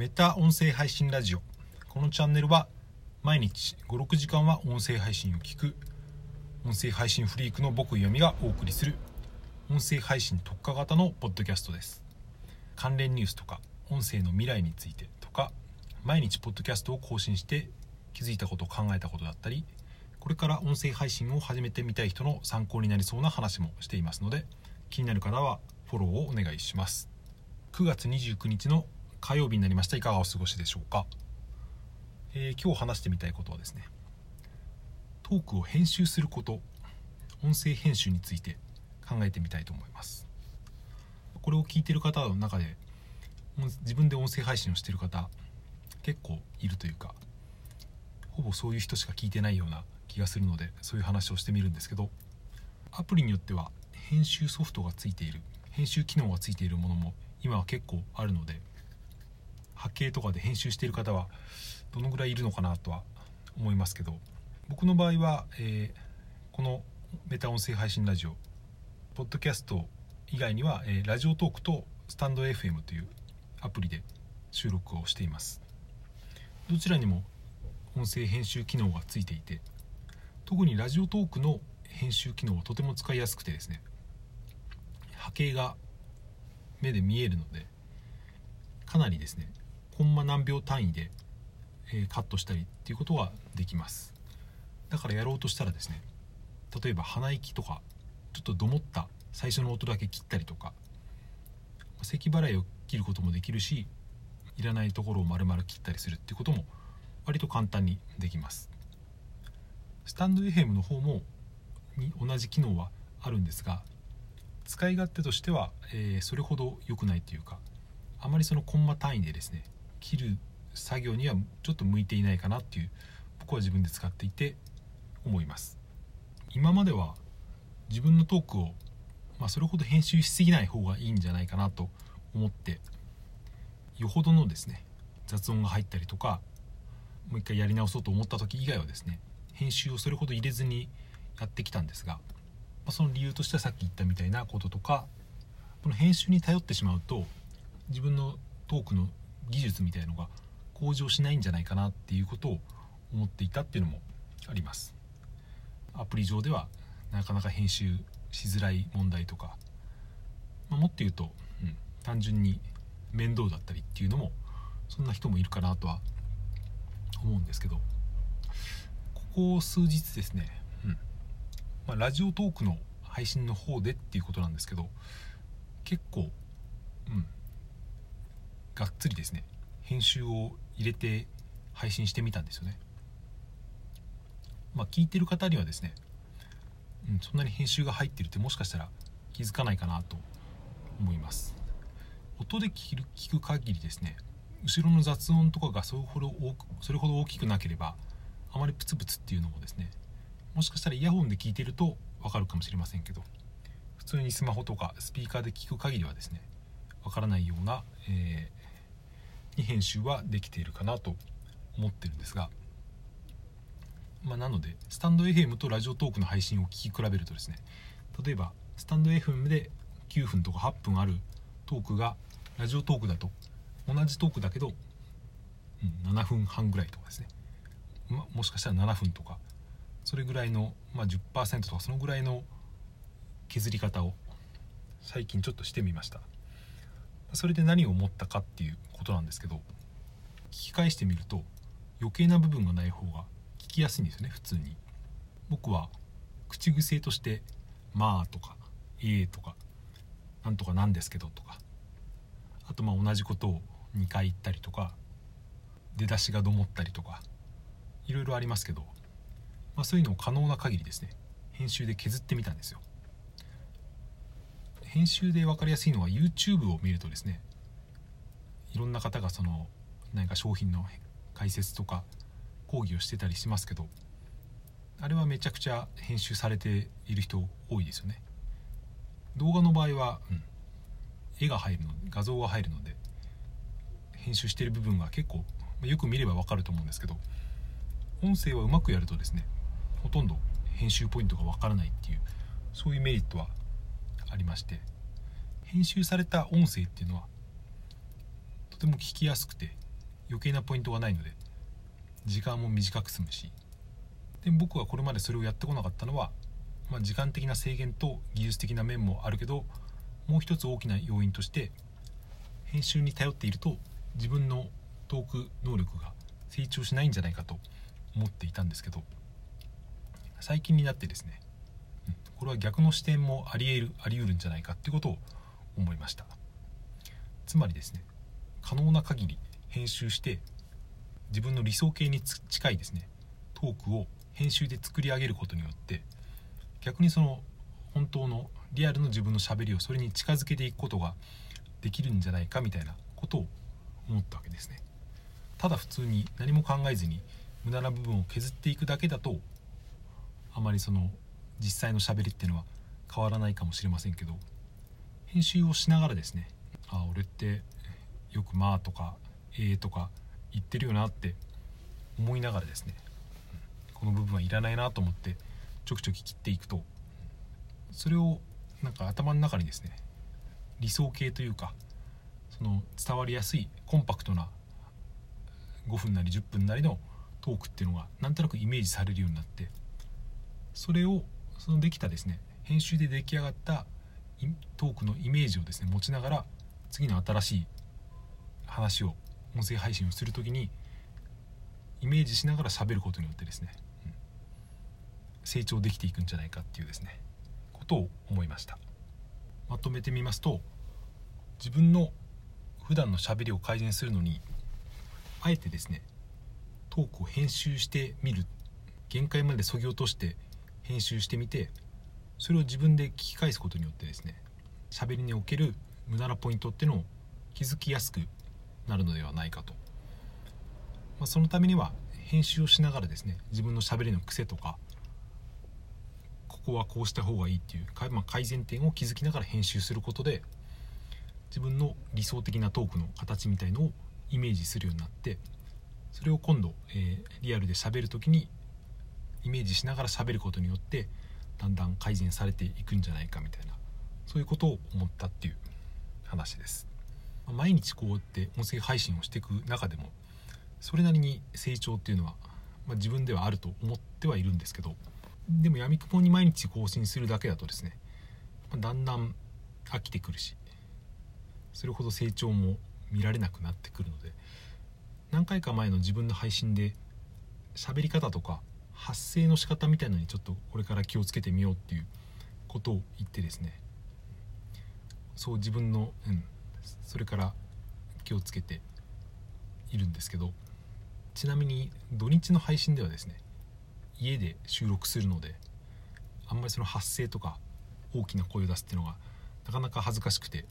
メタ音声配信ラジオ。このチャンネルは毎日56時間は音声配信を聞く音声配信フリークの僕読みがお送りする音声配信特化型のポッドキャストです。関連ニュースとか音声の未来についてとか毎日ポッドキャストを更新して気づいたこと考えたことだったりこれから音声配信を始めてみたい人の参考になりそうな話もしていますので気になる方はフォローをお願いします。9月29日の火曜日になりました。いかがお過ごしでしょうか、えー、今日話してみたいことはですねトークを編集すること音声編集について考えてみたいと思います。これを聞いてる方の中で自分で音声配信をしてる方結構いるというかほぼそういう人しか聞いてないような気がするのでそういう話をしてみるんですけどアプリによっては編集ソフトがついている編集機能がついているものも今は結構あるので波形とかで編集している方はどのぐらいいるのかなとは思いますけど僕の場合は、えー、このメタ音声配信ラジオポッドキャスト以外には、えー、ラジオトークとスタンド FM というアプリで収録をしています。どちらにも音声編集機能がついていて特にラジオトークの編集機能はとても使いやすくてですね波形が目で見えるのでかなりですねコンマ何秒単位で、え、カットしたりっていうことができます。だからやろうとしたらですね例えば鼻息とかちょっとどもった最初の音だけ切ったりとか咳払いを切ることもできるしいらないところを丸々切ったりするっていうことも割と簡単にできます。スタンド FM の方もに同じ機能はあるんですが使い勝手としては、えー、それほど良くないというかあまりそのコンマ単位でですね切る作業にはちょっと向いていないかなっていう僕は自分で使っていて思います。今までは自分のトークを、まあ、それほど編集しすぎない方がいいんじゃないかなと思ってよほどのですね雑音が入ったりとかもう一回やり直そうと思った時以外はですね編集をそれほど入れずにやってきたんですが、まあ、その理由としてはさっき言ったみたいなこととかこの編集に頼ってしまうと自分のトークの技術みたいのが向上しないんじゃないかなっていうことを思っていたっていうのもあります。アプリ上ではなかなか編集しづらい問題とか、まあ、もっと言うと、うん、単純に面倒だったりっていうのもそんな人もいるかなとは思うんですけどここ数日ですね、うんまあ、ラジオトークの配信の方でっていうことなんですけど結構うんがっつりですね編集を入れて配信してみたんですよね。まあ聞いてる方にはですね、うん、そんなに編集が入ってるってもしかしたら気づかないかなと思います。音で聞く聞く限りですね後ろの雑音とかがそれほど多くそれほど大きくなければあまりプツプツっていうのもですねもしかしたらイヤホンで聞いてるとわかるかもしれませんけど普通にスマホとかスピーカーで聞く限りはですねわからないような、えーに編集はできているかなと思ってるんですが、まあ、なのでスタンド FM とラジオトークの配信を聞き比べるとですね例えばスタンド FM で9分とか8分あるトークがラジオトークだと同じトークだけど、うん、7分半ぐらいとかですね、ま、もしかしたら7分とかそれぐらいの、まあ、10%とかそのぐらいの削り方を最近ちょっとしてみました。それで何を思ったかっていうことなんですけど聞き返してみると余計な部分がない方が聞きやすいんですよね普通に。僕は口癖として「まあ」とか「ええ」とか「なんとかなんですけど」とかあとまあ同じことを2回言ったりとか出だしがどもったりとかいろいろありますけど、まあ、そういうのを可能な限りですね編集で削ってみたんですよ。編集で分かりやすいのは YouTube を見るとですねいろんな方がその何か商品の解説とか講義をしてたりしますけどあれはめちゃくちゃ編集されている人多いですよね。動画の場合は、うん、絵が入るの画像が入るので編集してる部分が結構よく見ればわかると思うんですけど音声はうまくやるとですねほとんど編集ポイントがわからないっていうそういうメリットはありまして編集された音声っていうのはとても聞きやすくて余計なポイントがないので時間も短く済むしで僕はこれまでそれをやってこなかったのは、まあ、時間的な制限と技術的な面もあるけどもう一つ大きな要因として編集に頼っていると自分のトーク能力が成長しないんじゃないかと思っていたんですけど最近になってですねこれは逆の視点もありえるあり得るんじゃないかってことを思いました。つまりですね可能な限り編集して自分の理想形に近いですねトークを編集で作り上げることによって逆にその本当のリアルの自分のしゃべりをそれに近づけていくことができるんじゃないかみたいなことを思ったわけですね。ただ普通に何も考えずに無駄な部分を削っていくだけだとあまりその実際のしゃべりっていうのは変わらないかもしれませんけど編集をしながらですねあ俺ってよく「まあ」とか「えー」とか言ってるよなって思いながらですねこの部分はいらないなと思ってちょきちょき切っていくとそれをなんか頭の中にですね理想形というかその伝わりやすいコンパクトな5分なり10分なりのトークっていうのがなんとなくイメージされるようになってそれをそのできたですね編集で出来上がったトークのイメージをですね持ちながら次の新しい話を音声配信をする時にイメージしながら喋ることによってですね、うん、成長できていくんじゃないかっていうですねことを思いました。まとめてみますと自分の普段のしゃべりを改善するのにあえてですねトークを編集してみる限界までそぎ落として編集してみてそれを自分で聞き返すことによってですね喋りにおける無駄なポイントっていうのを気づきやすくなるのではないかと、まあ、そのためには編集をしながらですね自分のしゃべりの癖とかここはこうした方がいいっていう、まあ、改善点を築きながら編集することで自分の理想的なトークの形みたいのをイメージするようになってそれを今度、えー、リアルで喋る時にイメージしながら喋ることによってだんだん改善されていくんじゃないかみたいなそういうことを思ったっていう話です。毎日こうやって音声配信をしていく中でもそれなりに成長っていうのは、まあ、自分ではあると思ってはいるんですけどでもやみくもに毎日更新するだけだとですね、まあ、だんだん飽きてくるしそれほど成長も見られなくなってくるので何回か前の自分の配信で喋り方とか発声の仕方みたいのにちょっとこれから気をつけてみようっていうことを言ってですね。そう自分の、うん、それから気をつけているんですけど。ちなみに土日の配信ではですね家で収録するのであんまりその発声とか大きな声を出すっていうのがなかなか恥ずかしくて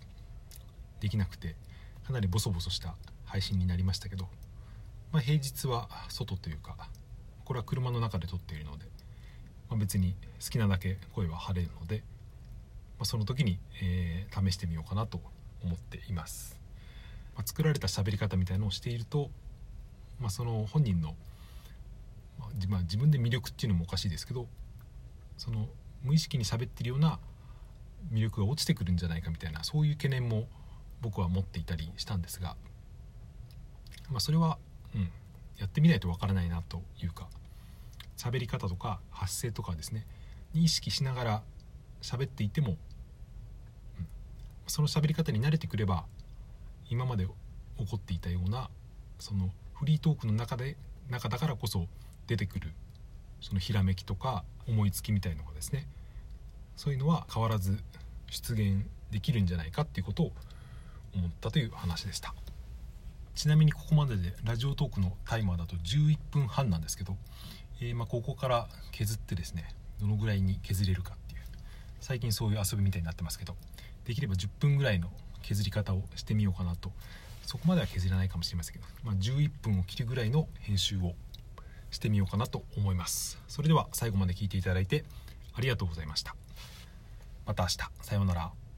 できなくてかなりボソボソした配信になりましたけど、まあ、平日は外というかこれは車の中で撮っているので、まあ、別に好きなだけ声は張れるので、まあ、その時に、えー、試してみようかなと思っています、まあ、作られた喋り方みたいのをしていると、まあ、その本人の、まあ、自分で魅力っていうのもおかしいですけどその無意識に喋ってるような魅力が落ちてくるんじゃないかみたいなそういう懸念も僕は持っていたりしたんですが、まあ、それは、うん、やってみないとわからないなというか喋り方とか発声とかですね。に意識しながら喋っていても、うん、その喋り方に慣れてくれば今まで起こっていたようなそのフリートークの中で中だからこそ出てくるそのひらめきとか思いつきみたいのがですね。そういうのは変わらず出現できるんじゃないかっていうことを思ったという話でした。ちなみにここまででラジオトークのタイマーだと11分半なんですけどえー、まあ、ここから削ってですねどのぐらいに削れるかっていう。最近そういう遊びみたいになってますけどできれば10分ぐらいの削り方をしてみようかなと。そこまでは削らないかもしれませんけど、まあ、11分を切るぐらいの編集をしてみようかなと思います。それでは最後まで聞いていただいてありがとうございました。また明日。さようなら。